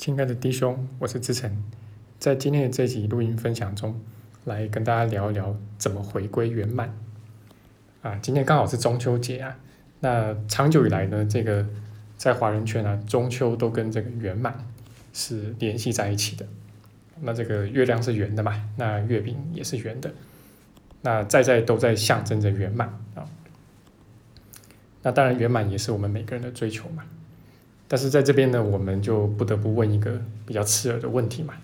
亲爱的弟兄，我是志成，在今天的这集录音分享中，来跟大家聊一聊怎么回归圆满。啊，今天刚好是中秋节啊，那长久以来呢，这个在华人圈啊，中秋都跟这个圆满是联系在一起的。那这个月亮是圆的嘛，那月饼也是圆的，那在在都在象征着圆满啊。那当然，圆满也是我们每个人的追求嘛。但是在这边呢，我们就不得不问一个比较刺耳的问题嘛，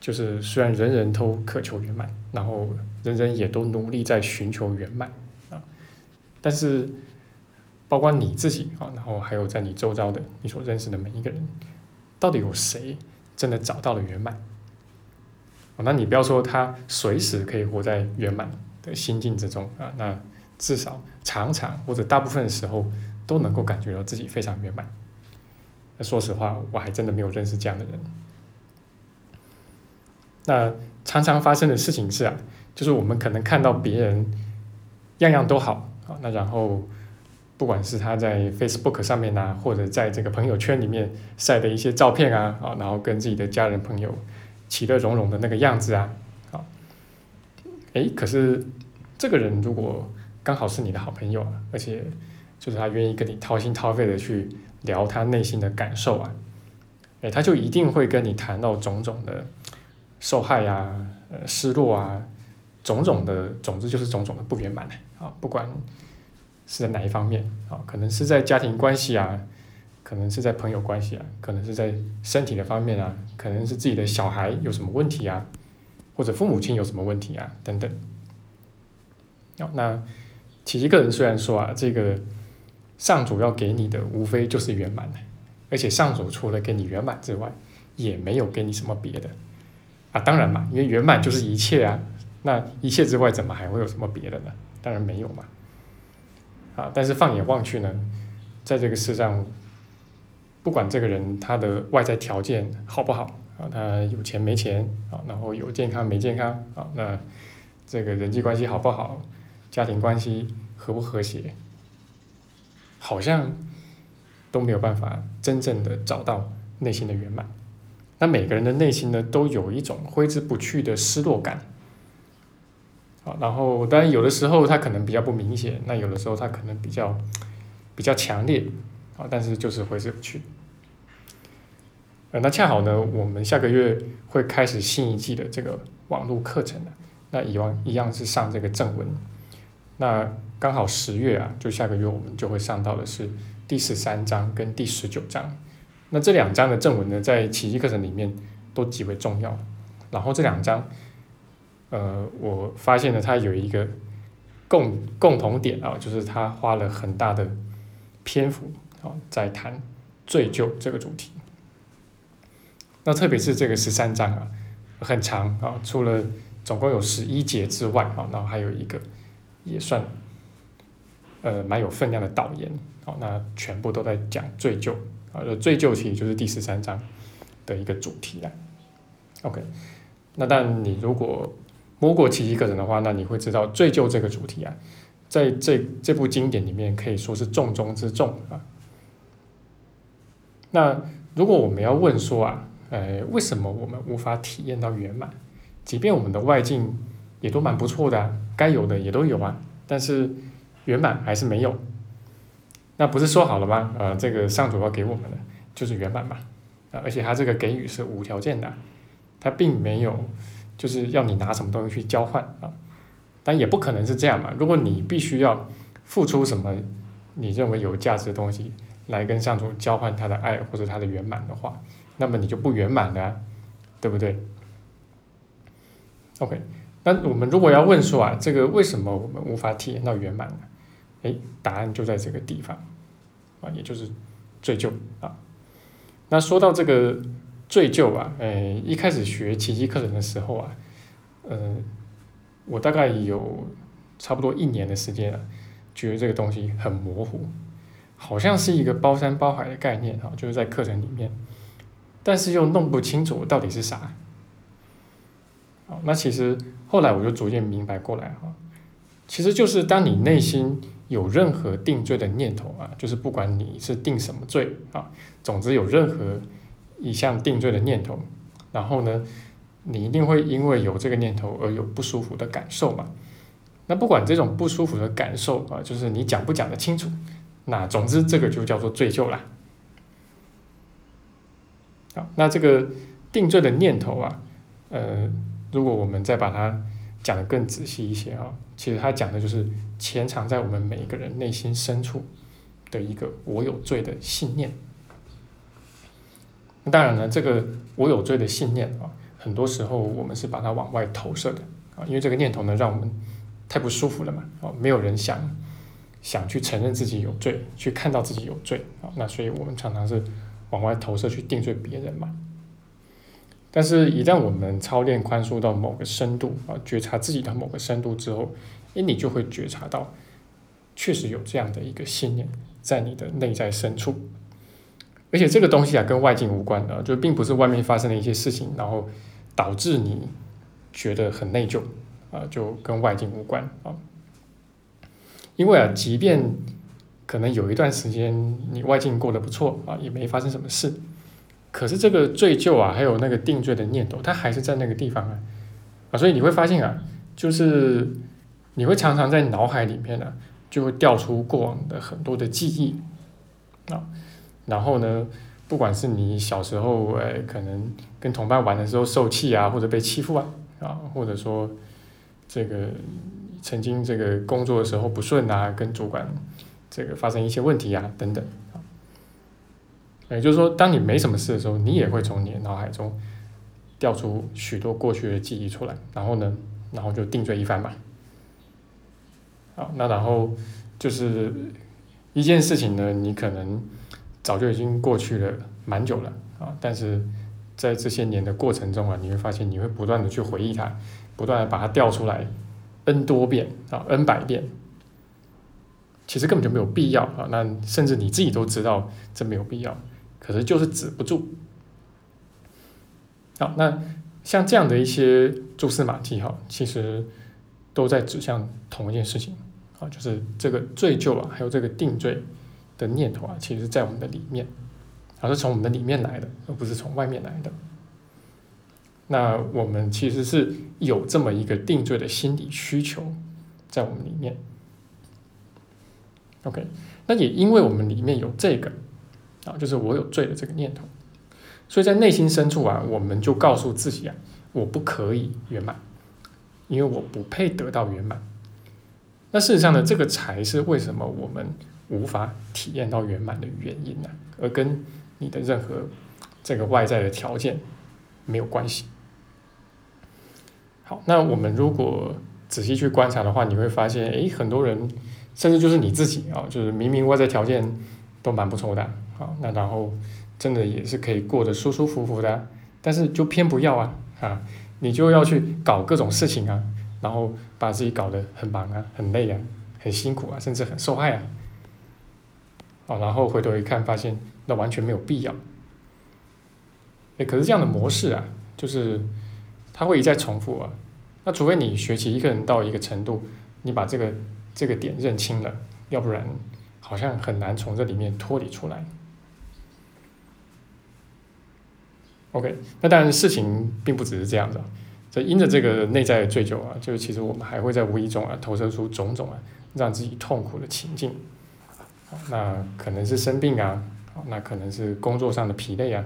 就是虽然人人都渴求圆满，然后人人也都努力在寻求圆满啊，但是包括你自己啊，然后还有在你周遭的你所认识的每一个人，到底有谁真的找到了圆满？那你不要说他随时可以活在圆满的心境之中啊，那至少常常或者大部分时候都能够感觉到自己非常圆满。那说实话，我还真的没有认识这样的人。那常常发生的事情是啊，就是我们可能看到别人样样都好啊，那然后不管是他在 Facebook 上面啊，或者在这个朋友圈里面晒的一些照片啊，啊，然后跟自己的家人朋友其乐融融的那个样子啊，啊，哎，可是这个人如果刚好是你的好朋友，而且就是他愿意跟你掏心掏肺的去。聊他内心的感受啊，哎，他就一定会跟你谈到种种的受害呀、呃失落啊，种种的，总之就是种种的不圆满啊，不管是在哪一方面啊，可能是在家庭关系啊，可能是在朋友关系啊，可能是在身体的方面啊，可能是自己的小孩有什么问题啊，或者父母亲有什么问题啊，等等。哦，那其实个人虽然说啊，这个。上主要给你的无非就是圆满的，而且上主除了给你圆满之外，也没有给你什么别的啊。当然嘛，因为圆满就是一切啊，那一切之外怎么还会有什么别的呢？当然没有嘛。啊，但是放眼望去呢，在这个世上，不管这个人他的外在条件好不好啊，他有钱没钱啊，然后有健康没健康啊，那这个人际关系好不好，家庭关系和不和谐？好像都没有办法真正的找到内心的圆满。那每个人的内心呢，都有一种挥之不去的失落感。啊，然后当然有的时候它可能比较不明显，那有的时候它可能比较比较强烈。啊，但是就是挥之不去。呃，那恰好呢，我们下个月会开始新一季的这个网络课程。那以往一样是上这个正文。那刚好十月啊，就下个月我们就会上到的是第十三章跟第十九章。那这两章的正文呢，在奇迹课程里面都极为重要。然后这两章，呃，我发现了它有一个共共同点啊，就是它花了很大的篇幅啊，在谈罪疚这个主题。那特别是这个十三章啊，很长啊，除了总共有十一节之外啊，然后还有一个。也算，呃，蛮有分量的导言，好，那全部都在讲罪疚，啊，罪疚其实就是第十三章的一个主题啦。OK，那但你如果摸过奇迹课程的话，那你会知道罪疚这个主题啊，在这这部经典里面可以说是重中之重啊。那如果我们要问说啊，呃，为什么我们无法体验到圆满，即便我们的外境也都蛮不错的？该有的也都有啊，但是圆满还是没有。那不是说好了吗？呃，这个上主要给我们的就是圆满嘛，啊，而且他这个给予是无条件的，他并没有就是要你拿什么东西去交换啊，但也不可能是这样嘛。如果你必须要付出什么你认为有价值的东西来跟上主交换他的爱或者他的圆满的话，那么你就不圆满了，对不对？OK。那我们如果要问说啊，这个为什么我们无法体验到圆满呢？哎，答案就在这个地方，啊，也就是罪疚啊。那说到这个罪疚啊，哎，一开始学奇迹课程的时候啊，呃，我大概有差不多一年的时间了，觉得这个东西很模糊，好像是一个包山包海的概念啊，就是在课程里面，但是又弄不清楚到底是啥。好，那其实后来我就逐渐明白过来哈，其实就是当你内心有任何定罪的念头啊，就是不管你是定什么罪啊，总之有任何一项定罪的念头，然后呢，你一定会因为有这个念头而有不舒服的感受嘛？那不管这种不舒服的感受啊，就是你讲不讲得清楚，那总之这个就叫做罪疚啦。好，那这个定罪的念头啊，呃，如果我们再把它讲得更仔细一些啊，其实它讲的就是潜藏在我们每一个人内心深处的一个我有罪的信念。当然呢，这个我有罪的信念啊，很多时候我们是把它往外投射的啊，因为这个念头呢，让我们太不舒服了嘛，啊，没有人想想去承认自己有罪，去看到自己有罪啊，那所以我们常常是往外投射去定罪别人嘛。但是，一旦我们操练宽恕到某个深度啊，觉察自己的某个深度之后，诶，你就会觉察到，确实有这样的一个信念在你的内在深处。而且这个东西啊，跟外境无关的，就并不是外面发生的一些事情，然后导致你觉得很内疚啊，就跟外境无关啊。因为啊，即便可能有一段时间你外境过得不错啊，也没发生什么事，可是这个罪疚啊，还有那个定罪的念头，它还是在那个地方啊啊，所以你会发现啊，就是你会常常在脑海里面呢，就会调出过往的很多的记忆啊。然后呢，不管是你小时候，哎，可能跟同伴玩的时候受气啊，或者被欺负啊，啊，或者说这个曾经这个工作的时候不顺啊，跟主管这个发生一些问题啊，等等，也就是说，当你没什么事的时候，你也会从你的脑海中调出许多过去的记忆出来，然后呢，然后就定罪一番嘛。好，那然后就是一件事情呢，你可能。早就已经过去了蛮久了啊，但是在这些年的过程中啊，你会发现你会不断的去回忆它，不断的把它调出来，n 多遍啊，n 百遍，其实根本就没有必要啊，那甚至你自己都知道这没有必要，可是就是止不住。好，那像这样的一些蛛丝马迹哈，其实都在指向同一件事情啊，就是这个罪疚啊，还有这个定罪。的念头啊，其实，在我们的里面，而是从我们的里面来的，而不是从外面来的。那我们其实是有这么一个定罪的心理需求在我们里面。OK，那也因为我们里面有这个就是我有罪的这个念头，所以在内心深处啊，我们就告诉自己啊，我不可以圆满，因为我不配得到圆满。那事实上呢，这个才是为什么我们。无法体验到圆满的原因呢，而跟你的任何这个外在的条件没有关系。好，那我们如果仔细去观察的话，你会发现，诶，很多人甚至就是你自己啊，就是明明外在条件都蛮不错的，好，那然后真的也是可以过得舒舒服服的，但是就偏不要啊，啊，你就要去搞各种事情啊，然后把自己搞得很忙啊，很累啊，很辛苦啊，甚至很受害啊。啊，然后回头一看，发现那完全没有必要。哎，可是这样的模式啊，就是它会一再重复啊。那除非你学习一个人到一个程度，你把这个这个点认清了，要不然好像很难从这里面脱离出来。OK，那当然事情并不只是这样子啊。这因着这个内在的追求啊，就是其实我们还会在无意中啊投射出种种啊让自己痛苦的情境。那可能是生病啊，那可能是工作上的疲累啊，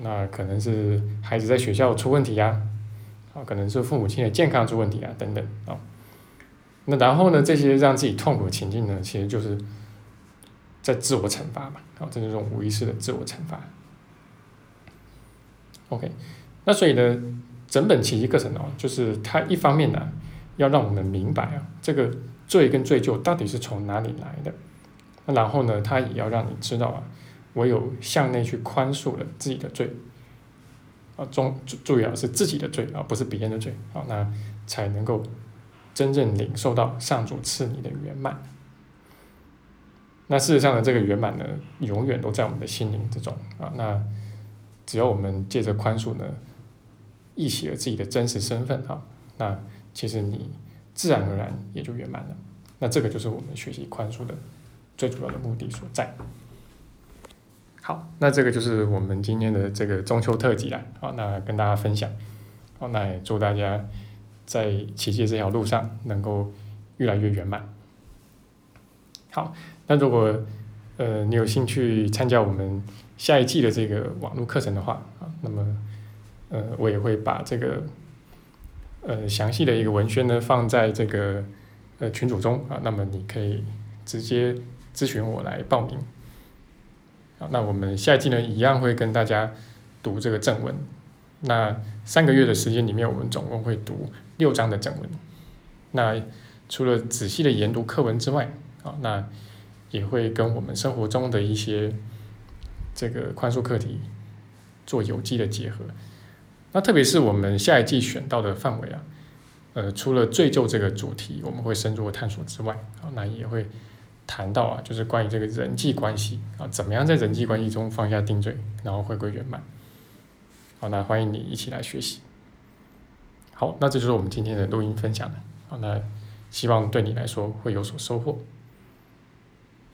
那可能是孩子在学校出问题呀，啊，可能是父母亲的健康出问题啊，等等啊，那然后呢，这些让自己痛苦的情境呢，其实就是在自我惩罚嘛，啊，这是种无意识的自我惩罚。OK，那所以呢，整本奇迹课程哦，就是它一方面呢，要让我们明白啊，这个。罪跟罪疚到底是从哪里来的？那然后呢，他也要让你知道啊，唯有向内去宽恕了自己的罪，啊，中注意啊，是自己的罪啊，不是别人的罪啊，那才能够真正领受到上主赐你的圆满。那事实上呢，这个圆满呢，永远都在我们的心灵之中啊。那只要我们借着宽恕呢，忆起了自己的真实身份啊，那其实你。自然而然也就圆满了，那这个就是我们学习宽恕的最主要的目的所在。好，那这个就是我们今天的这个中秋特辑啦。好，那跟大家分享。好，那也祝大家在奇迹这条路上能够越来越圆满。好，那如果呃你有兴趣参加我们下一季的这个网络课程的话啊，那么呃我也会把这个呃详细的一个文宣呢放在这个呃群组中啊，那么你可以直接咨询我来报名。好，那我们下一季呢一样会跟大家读这个正文。那三个月的时间里面，我们总共会读六章的正文。那除了仔细的研读课文之外，啊，那也会跟我们生活中的一些这个宽恕课题做有机的结合。那特别是我们下一季选到的范围啊，呃，除了罪疚这个主题我们会深入探索之外，啊，那也会谈到啊，就是关于这个人际关系啊，怎么样在人际关系中放下定罪，然后回归圆满。好，那欢迎你一起来学习。好，那这就是我们今天的录音分享了。好，那希望对你来说会有所收获。